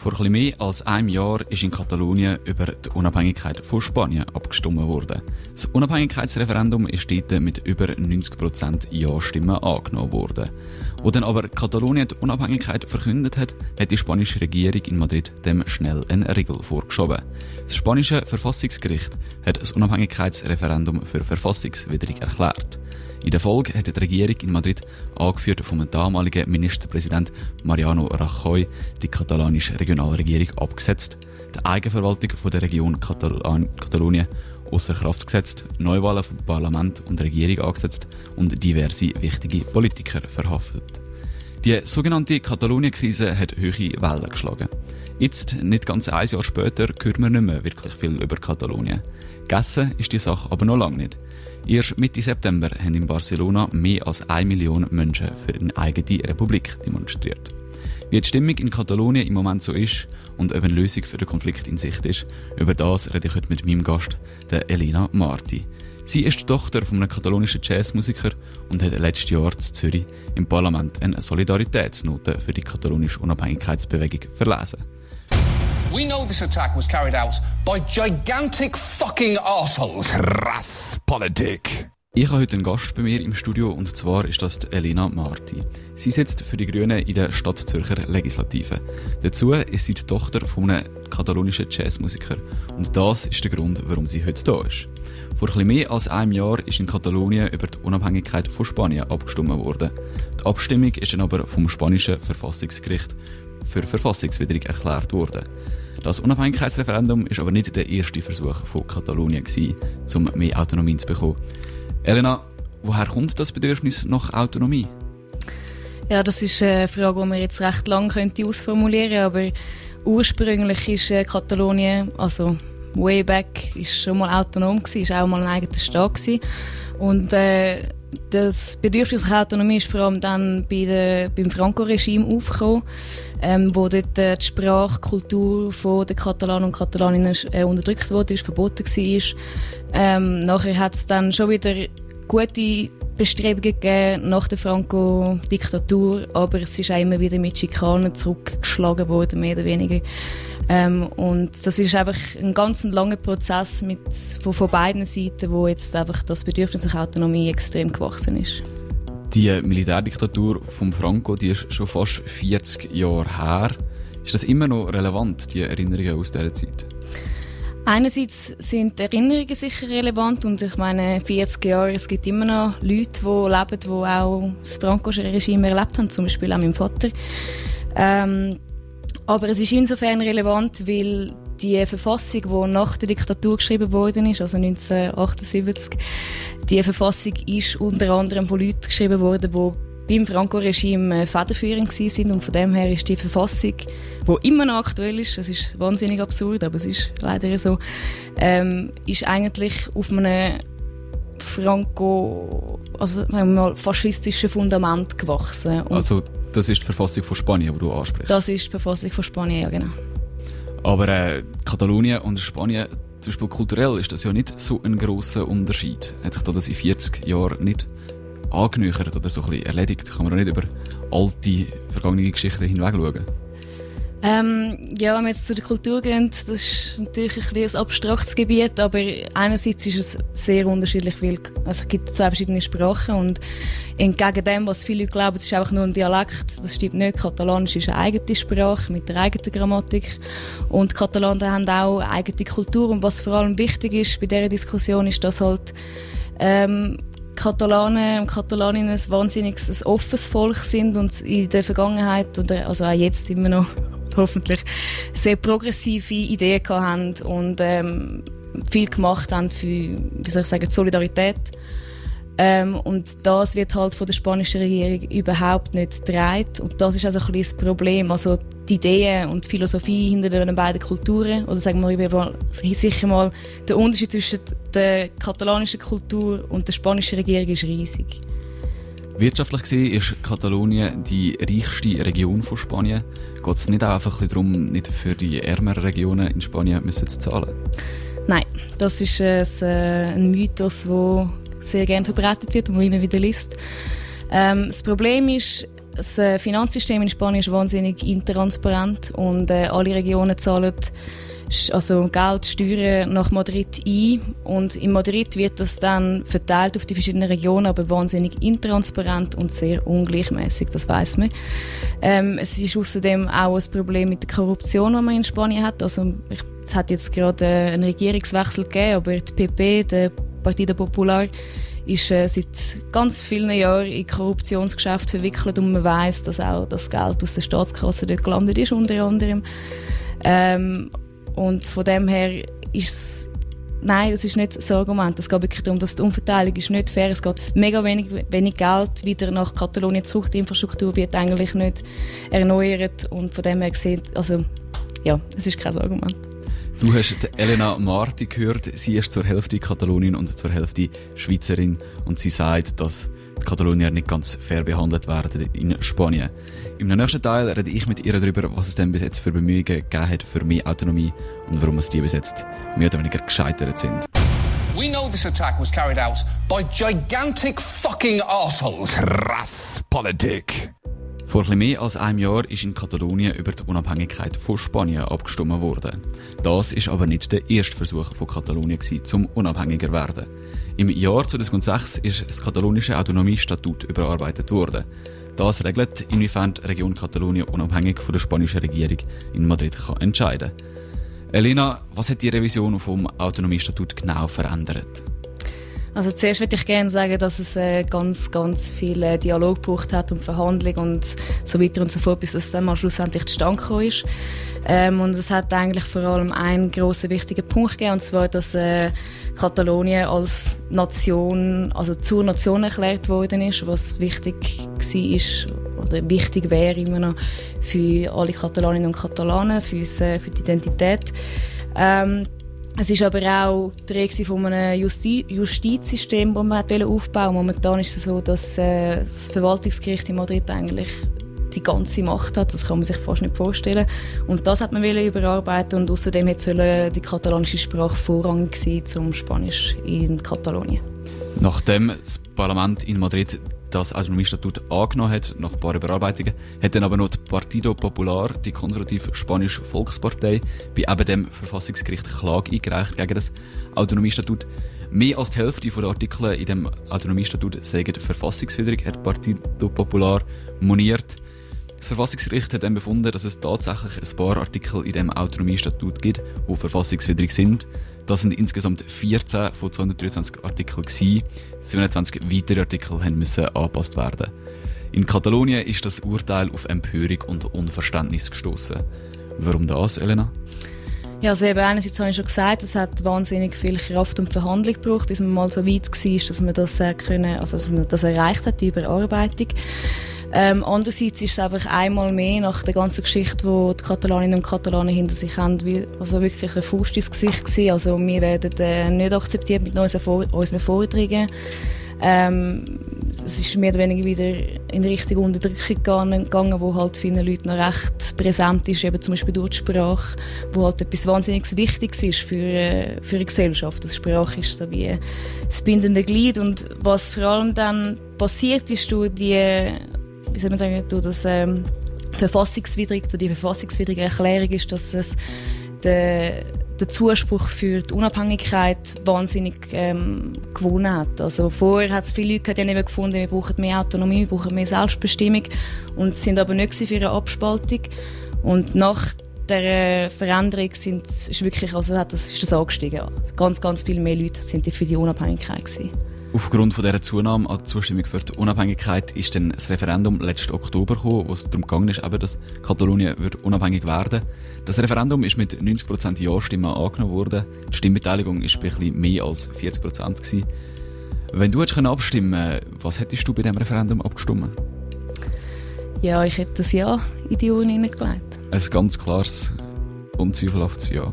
Vor etwas mehr als einem Jahr ist in Katalonien über die Unabhängigkeit von Spanien abgestimmt worden. Das Unabhängigkeitsreferendum ist dort mit über 90% Ja-Stimmen angenommen worden. Wo dann aber Katalonien die Unabhängigkeit verkündet hat, hat die spanische Regierung in Madrid dem schnell eine Regel vorgeschoben. Das spanische Verfassungsgericht hat das Unabhängigkeitsreferendum für verfassungswidrig erklärt. In der Folge hat die Regierung in Madrid, angeführt vom damaligen Ministerpräsident Mariano Rajoy, die katalanische Regionalregierung abgesetzt, die Eigenverwaltung von der Region Katalan Katalonien außer Kraft gesetzt, Neuwahlen vom Parlament und Regierung angesetzt und diverse wichtige Politiker verhaftet. Die sogenannte Katalonien-Krise hat hohe Wellen geschlagen. Jetzt, nicht ganz ein Jahr später, hört man nicht mehr wirklich viel über Katalonien. Gegessen ist die Sache aber noch lange nicht. Erst Mitte September haben in Barcelona mehr als eine Million Menschen für eine eigene Republik demonstriert. Wie die Stimmung in Katalonien im Moment so ist und ob eine Lösung für den Konflikt in Sicht ist, über das rede ich heute mit meinem Gast, der Elena Marti. Sie ist die Tochter von einem katalonischen Jazzmusiker und hat letztes Jahr in Zürich im Parlament eine Solidaritätsnote für die katalonische Unabhängigkeitsbewegung verlesen. We know this attack was carried out by gigantic fucking assholes. Krass Politik. Ich habe heute einen Gast bei mir im Studio und zwar ist das Elena Marti. Sie sitzt für die Grünen in der Stadtzürcher Legislative. Dazu ist sie die Tochter von einem katalonischen Jazzmusiker und das ist der Grund, warum sie heute da ist. Vor etwas mehr als einem Jahr ist in Katalonien über die Unabhängigkeit von Spanien abgestimmt worden. Die Abstimmung ist dann aber vom spanischen Verfassungsgericht für verfassungswidrig erklärt worden. Das Unabhängigkeitsreferendum ist aber nicht der erste Versuch von Katalonien gewesen, um mehr Autonomie zu bekommen. Elena, woher kommt das Bedürfnis nach Autonomie? Ja, das ist eine Frage, die man jetzt recht lang könnte ausformulieren aber ursprünglich ist äh, Katalonien, also way back, ist schon mal autonom gewesen, auch mal ein eigener Staat gewesen. Und äh, das Bedürfnis nach Autonomie ist vor allem dann bei der, beim Franco-Regime aufgekommen, ähm, wo dort äh, die Sprache, Kultur von den Katalanen und Katalaninnen äh, unterdrückt wurde, ist verboten war. Ähm, nachher hat es dann schon wieder gute Bestrebungen nach der Franco-Diktatur, aber es ist auch immer wieder mit Schikanen zurückgeschlagen worden, mehr oder weniger. Ähm, und das ist einfach ein ganz langer Prozess mit, von, von beiden Seiten, wo jetzt einfach das Bedürfnis nach Autonomie extrem gewachsen ist. Die Militärdiktatur von Franco, die ist schon fast 40 Jahre her. Ist das immer noch relevant, die Erinnerungen aus dieser Zeit? Einerseits sind Erinnerungen sicher relevant und ich meine 40 Jahre, es gibt immer noch Leute, die leben, die auch das Franco-Regime erlebt haben, zum Beispiel auch mein Vater. Ähm, aber es ist insofern relevant, weil die Verfassung, die nach der Diktatur geschrieben worden ist, also 1978, die Verfassung ist unter anderem von Leuten geschrieben worden, die beim Franco-Regime federführend sind und von dem her ist die Verfassung, die immer noch aktuell ist, das ist wahnsinnig absurd, aber es ist leider so, ähm, ist eigentlich auf einem Franco, also sagen wir mal, faschistischen Fundament gewachsen. Und also das ist die Verfassung von Spanien, die du ansprichst? Das ist die Verfassung von Spanien, ja genau. Aber äh, Katalonien und Spanien, zum Beispiel kulturell, ist das ja nicht so ein grosser Unterschied. Hat sich da das in 40 Jahren nicht angenähert oder so ein erledigt? Kann man auch nicht über alte, vergangene Geschichten hinweg schauen? Ähm, ja, wenn wir jetzt zu der Kultur gehen, das ist natürlich ein, ein abstraktes Gebiet, aber einerseits ist es sehr unterschiedlich, weil es gibt zwei verschiedene Sprachen und entgegen dem, was viele Leute glauben, es ist einfach nur ein Dialekt, das stimmt nicht. Katalanisch ist eine eigene Sprache mit der eigenen Grammatik und Katalanen haben auch eine eigene Kultur und was vor allem wichtig ist bei dieser Diskussion ist, dass halt ähm, Katalanen und Katalaninnen ein wahnsinnig ein offenes Volk sind und in der Vergangenheit oder also auch jetzt immer noch hoffentlich sehr progressive Ideen haben und ähm, viel gemacht haben für, wie soll ich sagen, Solidarität. Ähm, und das wird halt von der spanischen Regierung überhaupt nicht getragen. Und das ist also ein das Problem. Also die Ideen und die Philosophie hinter den beiden Kulturen, oder sagen wir sicher mal, der Unterschied zwischen der katalanischen Kultur und der spanischen Regierung ist riesig. Wirtschaftlich gesehen ist Katalonien die reichste Region von Spanien. Geht es nicht auch einfach ein darum, nicht für die ärmeren Regionen in Spanien müssen zu zahlen? Nein, das ist äh, ein Mythos, der sehr gerne verbreitet wird und man immer wieder liest. Ähm, das Problem ist, das äh, Finanzsystem in Spanien ist wahnsinnig intransparent und äh, alle Regionen zahlen also Geld, Steuern nach Madrid ein und in Madrid wird das dann verteilt auf die verschiedenen Regionen, aber wahnsinnig intransparent und sehr ungleichmäßig, das weiß man. Ähm, es ist außerdem auch ein Problem mit der Korruption, die man in Spanien hat. Also ich, es hat jetzt gerade äh, einen Regierungswechsel gegeben, aber die PP, der Partido Popular, ist äh, seit ganz vielen Jahren in Korruptionsgeschäfte verwickelt und man weiß, dass auch das Geld aus der Staatskasse dort gelandet ist, unter anderem. Ähm, und von dem her ist Nein, das ist nicht das Argument. Es geht wirklich darum, dass die Umverteilung ist nicht fair. Es geht mega wenig, wenig Geld wieder nach Katalonien zurück. Die Infrastruktur wird eigentlich nicht erneuert und von dem her gesehen, also ja, es ist kein Argument. Du hast Elena Marti gehört. Sie ist zur Hälfte Katalonin und zur Hälfte Schweizerin. Und sie sagt, dass die Katalonier nicht ganz fair behandelt werden in Spanien. Im nächsten Teil rede ich mit ihr darüber, was es denn bis jetzt für Bemühungen gegeben hat für mehr Autonomie und warum es die bis jetzt mehr oder weniger gescheitert sind. We know this attack was carried out by gigantic fucking assholes. Krass Politik. Vor etwas mehr als einem Jahr ist in Katalonien über die Unabhängigkeit von Spanien abgestimmt worden. Das ist aber nicht der erste Versuch von Katalonien zum unabhängiger zu werden. Im Jahr 2006 ist das katalonische Autonomiestatut überarbeitet worden. Das regelt, inwiefern die Region Katalonien unabhängig von der spanischen Regierung in Madrid kann entscheiden kann. Elena, was hat die Revision vom Autonomiestatut genau verändert? Also zuerst würde ich gerne sagen, dass es äh, ganz, ganz viel äh, Dialog gebraucht hat und Verhandlung und so weiter und so fort, bis es dann mal schlussendlich zustande gekommen ist. Ähm, und es hat eigentlich vor allem einen grossen wichtigen Punkt gegeben, und zwar, dass äh, Katalonien als Nation, also zur Nation erklärt worden ist, was wichtig war oder wichtig wäre immer noch für alle Katalaninnen und Katalanen, für, uns, äh, für die Identität. Ähm, es ist aber auch die Rede von einem Justi Justizsystem, das man aufbauen wollte. Momentan ist es so, dass äh, das Verwaltungsgericht in Madrid eigentlich die ganze Macht hat. Das kann man sich fast nicht vorstellen. Und das hat man überarbeiten und außerdem soll die katalanische Sprache vorrangig sein zum Spanisch in Katalonien. Nachdem das Parlament in Madrid das Autonomiestatut angenommen hat, nach ein paar Überarbeitungen, hat dann aber noch die Partido Popular, die konservative spanische Volkspartei, bei eben dem Verfassungsgericht Klage eingereicht gegen das Autonomiestatut. Mehr als die Hälfte der Artikel in dem Autonomiestatut sagen verfassungswidrig, hat Partido Popular moniert. Das Verfassungsgericht hat dann befunden, dass es tatsächlich ein paar Artikel in dem Autonomiestatut gibt, die verfassungswidrig sind. Das sind insgesamt 14 von 223 Artikeln gewesen. 27 weitere Artikel müssen angepasst werden. In Katalonien ist das Urteil auf Empörung und Unverständnis gestoßen. Warum das, Elena? Ja, also eben einerseits habe ich schon gesagt, es hat wahnsinnig viel Kraft und Verhandlung gebraucht, bis man mal so weit war, dass man das, äh, können, also dass man das erreicht hat, die Überarbeitung. Ähm, andererseits ist es einfach einmal mehr nach der ganzen Geschichte, die die Katalaninnen und Katalanen hinter sich haben, wie, also wirklich ein Fuß ins Gesicht gewesen. Also wir werden äh, nicht akzeptiert mit unseren, Vor unseren Forderungen. Ähm, es ist mehr oder weniger wieder in Richtung Unterdrückung gegangen, wo halt vielen Leuten noch recht präsent ist, eben zum Beispiel durch die Sprache, wo halt etwas wahnsinnig Wichtiges ist für, äh, für eine Gesellschaft. Das Sprache ist so wie das bindende Glied und was vor allem dann passiert ist durch die wie soll man sagen, durch das ähm, verfassungswidrig, durch die verfassungswidrige Erklärung ist, dass es der, der Zuspruch für die Unabhängigkeit wahnsinnig ähm, gewonnen hat. Also vorher hat es viele Leute die haben gefunden, wir brauchen mehr Autonomie, wir brauchen mehr Selbstbestimmung und sind aber nicht für eine Abspaltung. Und nach der Veränderung sind, ist wirklich, also hat das, ist das angestiegen. Ganz, ganz viele mehr Leute sind für die Unabhängigkeit gewesen. Aufgrund von dieser Zunahme an Zustimmung für die Unabhängigkeit ist dann das Referendum letzten Oktober gekommen, wo es darum gegangen ist, eben, dass Katalonien wird unabhängig werden Das Referendum ist mit 90% Ja-Stimmen angenommen worden. Die Stimmbeteiligung war ein bisschen mehr als 40% gewesen. Wenn du hättest abstimmen was hättest du bei diesem Referendum abgestimmt? Ja, ich hätte das Ja in die Urne hineingelegt. Ein ganz klares, unzweifelhaftes Ja.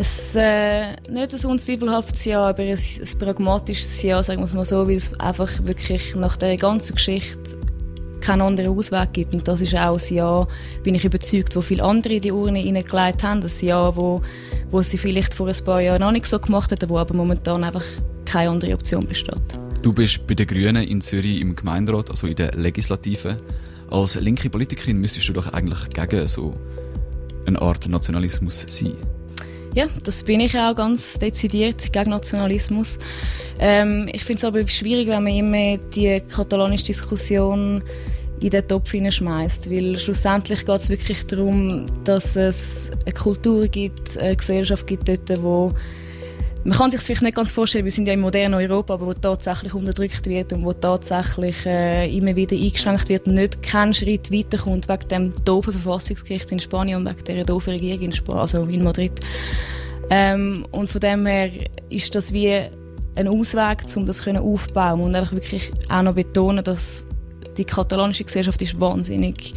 Es, äh, nicht ein unzweifelhaftes Ja, aber ein, ein pragmatisches Ja, sagen wir es mal so, weil es einfach wirklich nach der ganzen Geschichte keinen anderen Ausweg gibt. Und das ist auch ein Ja, bin ich überzeugt, wo viele andere in die Urne hineingelegt haben. Das Ja, wo, wo sie vielleicht vor ein paar Jahren noch nicht so gemacht hätten, wo aber momentan einfach keine andere Option besteht. Du bist bei den Grünen in Zürich im Gemeinderat, also in der Legislative. Als linke Politikerin müsstest du doch eigentlich gegen so eine Art Nationalismus sein. Ja, das bin ich auch ganz dezidiert gegen Nationalismus. Ähm, ich finde es aber schwierig, wenn man immer die katalanische Diskussion in den Topf hineinschmeißt, weil schlussendlich geht es wirklich darum, dass es eine Kultur gibt, eine Gesellschaft gibt dort, wo man kann sich vielleicht nicht ganz vorstellen, wir sind ja im modernen Europa, aber wo tatsächlich unterdrückt wird und wo tatsächlich äh, immer wieder eingeschränkt wird nicht keinen Schritt weiterkommt wegen dem doofen Verfassungsgericht in Spanien und wegen der doofen Regierung in, Sp also in Madrid. Ähm, und von dem her ist das wie ein Ausweg, um das aufzubauen und einfach wirklich auch noch betonen, dass die katalanische Gesellschaft ist wahnsinnig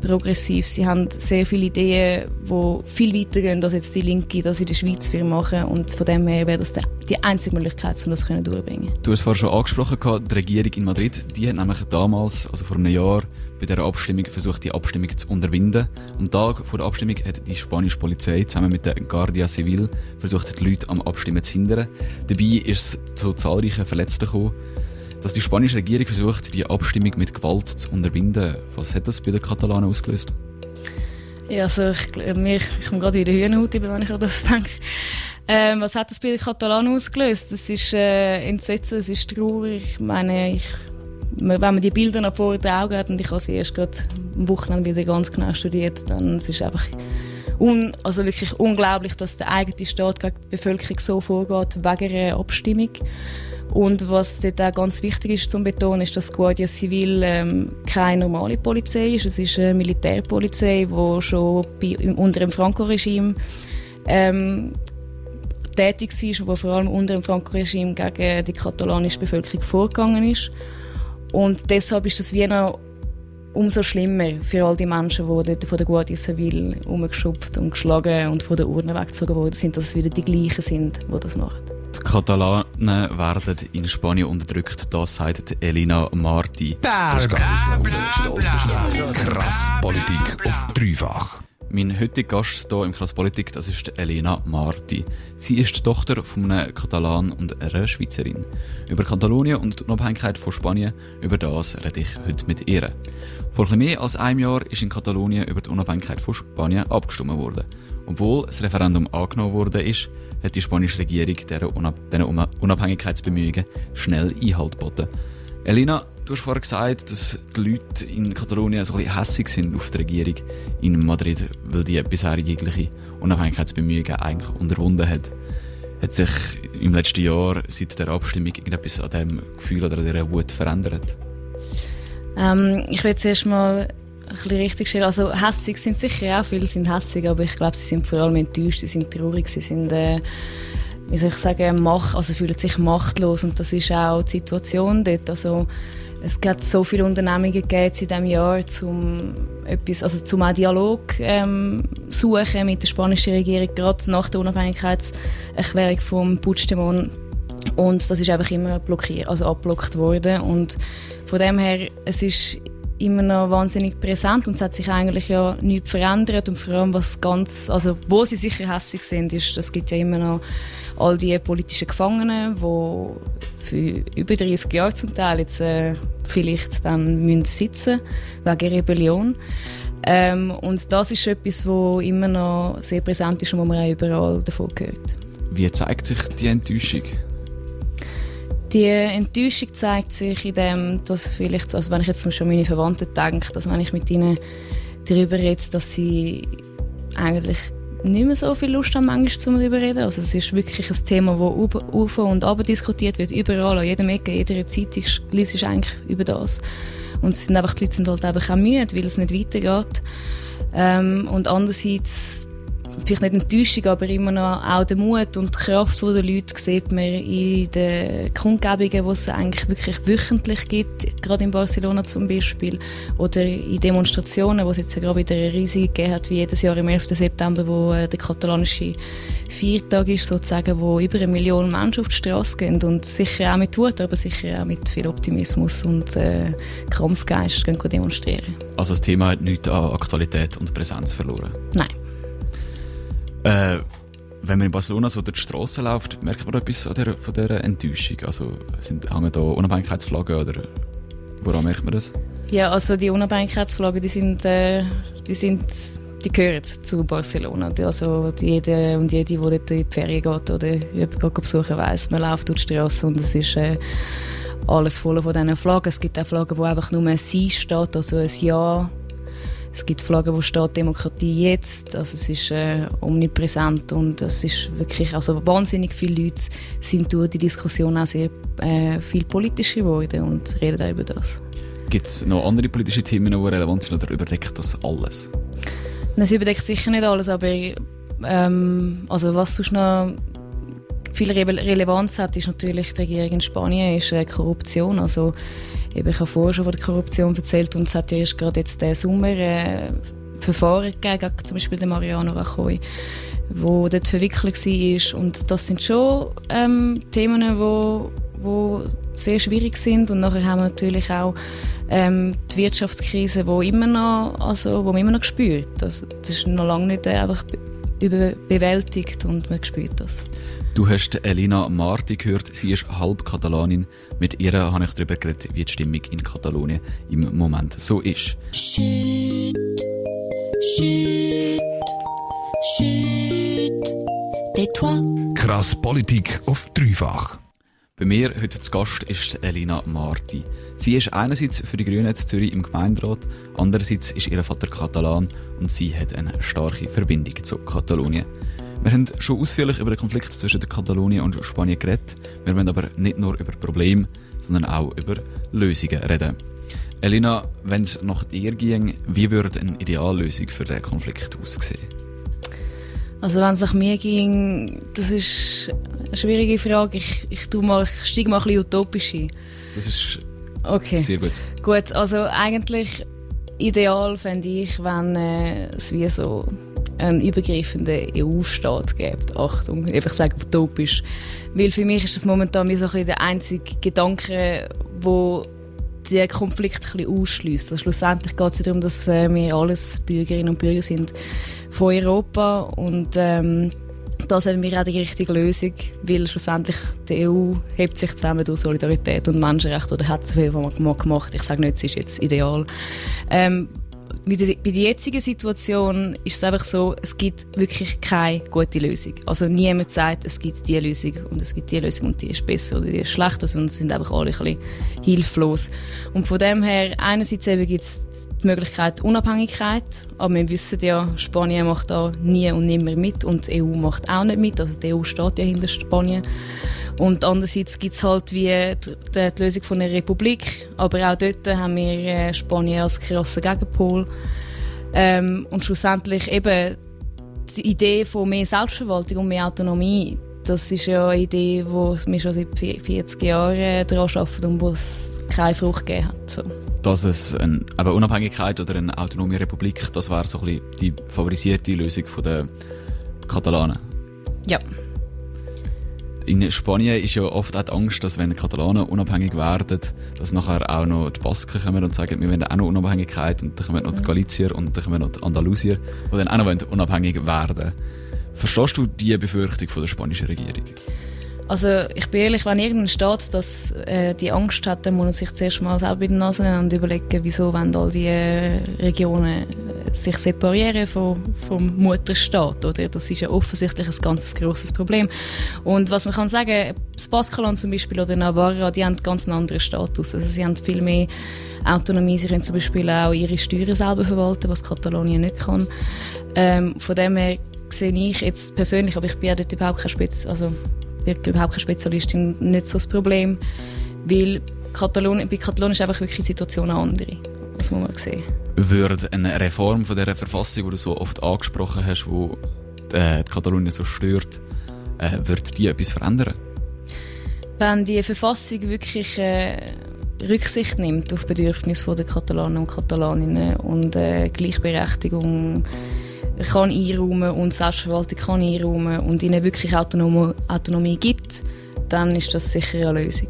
progressiv. Sie haben sehr viele Ideen, die viel weiter gehen, als jetzt die Linke das in der Schweiz für machen. Und von dem her wäre das die einzige Möglichkeit, um das durchzubringen. Du hast vorhin schon angesprochen, die Regierung in Madrid, die hat nämlich damals, also vor einem Jahr, bei der Abstimmung versucht, die Abstimmung zu unterbinden. Am Tag vor der Abstimmung hat die spanische Polizei zusammen mit der Guardia Civil versucht, die Leute am Abstimmen zu hindern. Dabei ist es zu zahlreichen Verletzten gekommen dass die spanische Regierung versucht, die Abstimmung mit Gewalt zu unterbinden. Was hat das bei den Katalanen ausgelöst? Ja, also ich, mir, ich komme gerade wieder Hühnerhaut wenn ich an das denke. Ähm, was hat das bei den Katalanen ausgelöst? Das ist äh, Entsetzen, es ist traurig. Ich meine, ich, wenn man die Bilder noch vor den Augen hat und ich habe sie erst gerade am Wochenende wieder ganz genau studiert, dann es ist einfach un, also wirklich unglaublich, dass der eigene Staat gegen die Bevölkerung so vorgeht wegen einer Abstimmung. Und was dort auch ganz wichtig ist zu betonen, ist, dass Guardia Civil ähm, keine normale Polizei ist. Es ist eine Militärpolizei, die schon bei, unter dem Franco-Regime ähm, tätig war, die vor allem unter dem Franco-Regime gegen die katalanische Bevölkerung vorgegangen ist. Und deshalb ist das wie noch umso schlimmer für all die Menschen, die dort von der Guardia Civil umgeschupft und geschlagen und von der Urne weggezogen wurden, sind, dass es wieder die gleichen sind, die das machen. Die Katalanen werden in Spanien unterdrückt, das sagt Elina Marti. Das geht Krass Politik auf dreifach. Mein heutiger Gast hier im Krass Politik, das ist Elena Marti. Sie ist die Tochter von einem Katalan und einer Schweizerin. Über Katalonien und die Unabhängigkeit von Spanien, über das rede ich heute mit ihr. Vor etwas mehr als einem Jahr ist in Katalonien über die Unabhängigkeit von Spanien abgestimmt worden. Obwohl das Referendum angenommen wurde, ist, hat die spanische Regierung diesen Unabhängigkeitsbemühungen schnell Einhalt geboten. Elina, du hast vorhin gesagt, dass die Leute in Katalonien so ein bisschen hässig sind auf die Regierung in Madrid, weil die bisher jegliche Unabhängigkeitsbemühungen eigentlich unterwunden hat. Hat sich im letzten Jahr seit der Abstimmung irgendetwas an diesem Gefühl oder an dieser Wut verändert? Ähm, ich will zuerst mal ein bisschen richtig stellen. Also hässig sind sicher auch viele sind hässig, aber ich glaube, sie sind vor allem enttäuscht, sie sind traurig, sie sind äh, wie soll ich sagen, mach, also fühlen sich machtlos und das ist auch die Situation dort. Also es hat so viele Unternehmungen gegeben in diesem Jahr, um etwas, also zum auch Dialog ähm, suchen mit der spanischen Regierung, gerade nach der Unabhängigkeitserklärung vom Puigdemont. Und das ist einfach immer blockiert, also abblockt worden. Und von dem her, es ist immer noch wahnsinnig präsent und es hat sich eigentlich ja nichts verändert und vor allem was ganz, also wo sie sicher hässlich sind, ist, es gibt ja immer noch all die politischen Gefangenen, die für über 30 Jahre zum Teil jetzt äh, vielleicht dann müssen sitzen wegen Rebellion. Ähm, und das ist etwas, wo immer noch sehr präsent ist und wo man auch überall davon hört. Wie zeigt sich die Enttäuschung? Die Enttäuschung zeigt sich in dem, dass vielleicht, also wenn ich jetzt schon meine Verwandten denke, dass wenn ich mit ihnen darüber rede, dass sie eigentlich nicht mehr so viel Lust haben, manchmal zu darüber reden. Also es ist wirklich ein Thema, das auf und ab diskutiert wird, überall, an jedem Ecke, jeder Zeitung liest ich eigentlich über das. Und sind einfach, die Leute sind halt einfach auch müde, weil es nicht weitergeht. Ähm, und andererseits vielleicht nicht Enttäuschung, aber immer noch auch der Mut und die Kraft der Leute sieht man in den Kundgebungen, die es eigentlich wirklich wöchentlich gibt, gerade in Barcelona zum Beispiel, oder in Demonstrationen, wo es jetzt ja gerade wieder eine riesige gegeben hat, wie jedes Jahr am 11. September, wo äh, der katalanische Viertag ist, sozusagen, wo über eine Million Menschen auf die Straße gehen und sicher auch mit Wut, aber sicher auch mit viel Optimismus und äh, Kampfgeist gehen demonstrieren. Also das Thema hat nichts an Aktualität und Präsenz verloren? Nein. Äh, wenn man in Barcelona so durch die Straße läuft, merkt man etwas von dieser, von dieser Enttäuschung? Also sind, hängen da Unabhängigkeitsflaggen oder woran merkt man das? Ja, also die Unabhängigkeitsflaggen, die sind, äh, die sind, die gehören zu Barcelona. Also jede und jede, die dort in die Ferien geht oder jemanden besuchen weiss, man läuft durch die Straße und es ist äh, alles voll von diesen Flaggen. Es gibt auch Flaggen, wo einfach nur ein Sie steht, also ein Ja es gibt Flaggen, wo steht Demokratie jetzt. Also es ist äh, omnipräsent und es ist wirklich, also wahnsinnig viele Leute sind durch die Diskussion auch sehr äh, viel politischer geworden und reden auch über das. Gibt es noch andere politische Themen, die relevant sind oder überdeckt das alles? Es überdeckt sicher nicht alles, aber ähm, also was sonst noch viel Re Relevanz hat, ist natürlich die Regierung in Spanien, ist äh, Korruption. Also Eben, ich habe vorher schon von der Korruption erzählt und es hat ja erst gerade jetzt diesen Sommer äh, Verfahren gegeben, zum Beispiel der Mariano Rajoy, wo dort verwickelt war. Und das sind schon ähm, Themen, wo, wo sehr schwierig sind. Und nachher haben wir natürlich auch ähm, die Wirtschaftskrise, wo immer noch, also, wo man immer noch spürt. Das, das ist noch lange nicht einfach bewältigt und man spürt das. Du hast Elina Marti gehört, sie ist halb Katalanin. Mit ihr habe ich darüber geredet, wie die Stimmung in Katalonien im Moment so ist. Schütt, schütt, schütt, tais Krass Politik auf dreifach. Bei mir heute zu Gast ist Elina Marti. Sie ist einerseits für die Grünen in Zürich im Gemeinderat, andererseits ist ihr Vater Katalan und sie hat eine starke Verbindung zu Katalonien. Wir haben schon ausführlich über den Konflikt zwischen Katalonien und Spanien geredet. Wir wollen aber nicht nur über Probleme, sondern auch über Lösungen reden. Elina, wenn es nach dir ging, wie würde eine Ideallösung für den Konflikt aussehen? Also wenn es nach mir ging, das ist eine schwierige Frage. Ich, ich, mal, ich steige mal ein bisschen utopisch ein. Das ist okay. sehr gut. Gut, also eigentlich ideal fände ich, wenn äh, es wie so einen übergreifenden EU-Staat gibt. Achtung, ich sage utopisch. Weil für mich ist das momentan so ein der einzige Gedanke, wo den Konflikt ein bisschen ausschließt. Also schlussendlich geht es darum, dass äh, wir alles Bürgerinnen und Bürger sind von Europa und ähm, das haben wir auch die richtige Lösung, weil schlussendlich die EU hebt sich zusammen durch Solidarität und Menschenrechte oder hat so viel gemacht. Ich sage nicht, es ist jetzt ideal. Ähm, bei der, jetzigen Situation ist es einfach so, es gibt wirklich keine gute Lösung. Also niemand sagt, es gibt diese Lösung und es gibt diese Lösung und die ist besser oder die ist schlechter, sondern es sind einfach alle ein bisschen hilflos. Und von dem her, einerseits eben gibt es die Möglichkeit Unabhängigkeit, aber wir wissen ja, Spanien macht da nie und nimmer mit und die EU macht auch nicht mit, also die EU steht ja hinter Spanien. Und andererseits gibt es halt wie die, die, Lösung von einer Republik, aber auch dort haben wir äh, Spanien als krasser Gegenpol. Ähm, und schlussendlich eben die Idee von mehr Selbstverwaltung und mehr Autonomie, das ist ja eine Idee, die wir schon seit 40 Jahren daran arbeiten und wo es keine Frucht gegeben hat. So. Dass es eine aber Unabhängigkeit oder eine autonome Republik, das wäre so ein bisschen die favorisierte Lösung der Katalanen? Ja. In Spanien ist ja oft auch die Angst, dass wenn Katalanen unabhängig werden, dass nachher auch noch die Basken kommen und sagen, wir wollen auch noch Unabhängigkeit und dann kommen noch die Galizier und dann kommen noch die Andalusier, die dann auch noch unabhängig werden Verstehst du die Befürchtung von der spanischen Regierung? Also ich bin ehrlich, wenn irgendein Staat das, äh, die Angst hat, dann muss man sich zuerst mal selber in die Nase nehmen und überlegen, wieso wollen all die äh, Regionen äh, sich separieren vom, vom Mutterstaat. Oder? Das ist ja offensichtlich ein ganz grosses Problem. Und was man kann sagen, das Baskenland zum Beispiel oder Navarra, die haben ganz einen anderen Status. Also sie haben viel mehr Autonomie. Sie können zum Beispiel auch ihre Steuern selber verwalten, was Katalonien nicht kann. Ähm, von dem her sehe ich jetzt persönlich, aber ich bin ja dort überhaupt kein Spitz, also wirklich überhaupt keine Spezialistin, nicht so das Problem, weil Katalonien, bei Katalonien ist einfach wirklich die Situation eine andere. Das muss man sehen. Würde eine Reform von dieser Verfassung, die du so oft angesprochen hast, wo die, äh, die Katalonien so stört, äh, wird die etwas verändern? Wenn die Verfassung wirklich äh, Rücksicht nimmt auf Bedürfnisse der Katalanen und Katalaninnen und äh, Gleichberechtigung kann einräumen und Selbstverwaltung kann einräumen und ihnen wirklich Autonom Autonomie gibt, dann ist das sicher eine Lösung.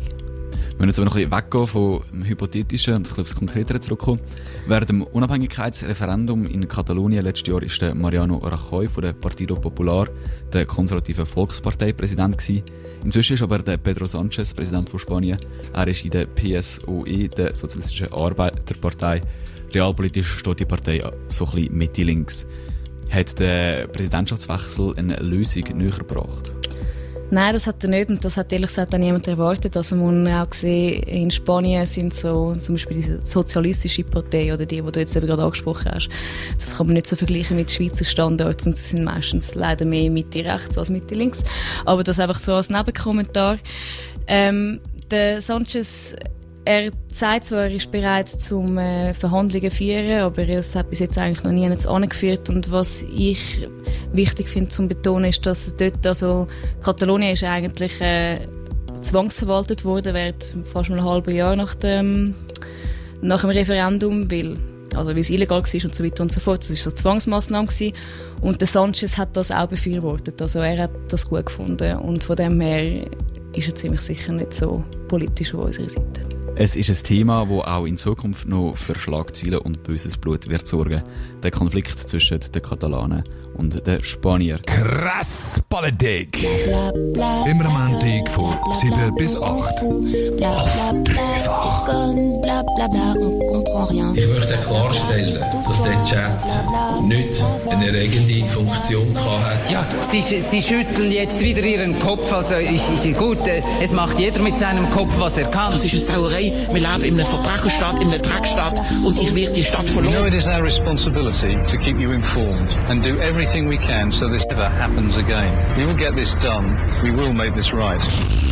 Wenn wir jetzt aber noch ein bisschen weggehen vom Hypothetischen und ein bisschen aufs Konkretere zurückkommen. Während dem Unabhängigkeitsreferendum in Katalonien letztes Jahr ist Mariano Rajoy von der Partido Popular, der konservativen Volkspartei, Präsident. Inzwischen ist aber der Pedro Sanchez Präsident von Spanien. Er ist in der PSOE, der Sozialistischen Arbeiterpartei. Realpolitisch steht die Partei so ein bisschen Mitte-links. Hat der Präsidentschaftswechsel eine Lösung näher gebracht? Nein, das hat er nicht und das hat ehrlich gesagt auch niemand erwartet. Also man auch gesehen, in Spanien sind so zum Beispiel diese sozialistische Partei oder die, die du jetzt eben gerade angesprochen hast, das kann man nicht so vergleichen mit Schweizer Standards und sie sind meistens leider mehr Mitte rechts als Mitte links. Aber das einfach so als Nebenkommentar. Ähm, der Sanchez er sagt zwar, er ist bereit zum äh, Verhandlungen führen, aber es hat bis jetzt eigentlich noch nie angeführt. Und was ich wichtig finde zu betonen, ist, dass dort, also Katalonien ist eigentlich äh, zwangsverwaltet worden, während fast ein halbes Jahr nach dem, nach dem Referendum, weil also weil es illegal war und so weiter und so fort. Das war so Zwangsmaßnahme. Und der Sanchez hat das auch befürwortet. Also er hat das gut gefunden und von dem her ist er ziemlich sicher nicht so politisch auf unserer Seite. Es ist ein Thema, das auch in Zukunft noch für Schlagzeilen und böses Blut wird sorgen. Der Konflikt zwischen den Katalanen und den Spaniern. Krass Politik! Immer am Montag von 7 bis 8. Auf dreifach. Ich möchte klarstellen, dass der Chat nicht eine erregende Funktion hat. Ja, Sie, Sie schütteln jetzt wieder Ihren Kopf. Also ich, ich, gut, äh, es macht jeder mit seinem Kopf, was er kann. Das ist eine Sauerei. In in und ich werde die Stadt verloren. You know it is our responsibility to keep you informed and do everything we can so this never happens again. We will get this done. We will make this right.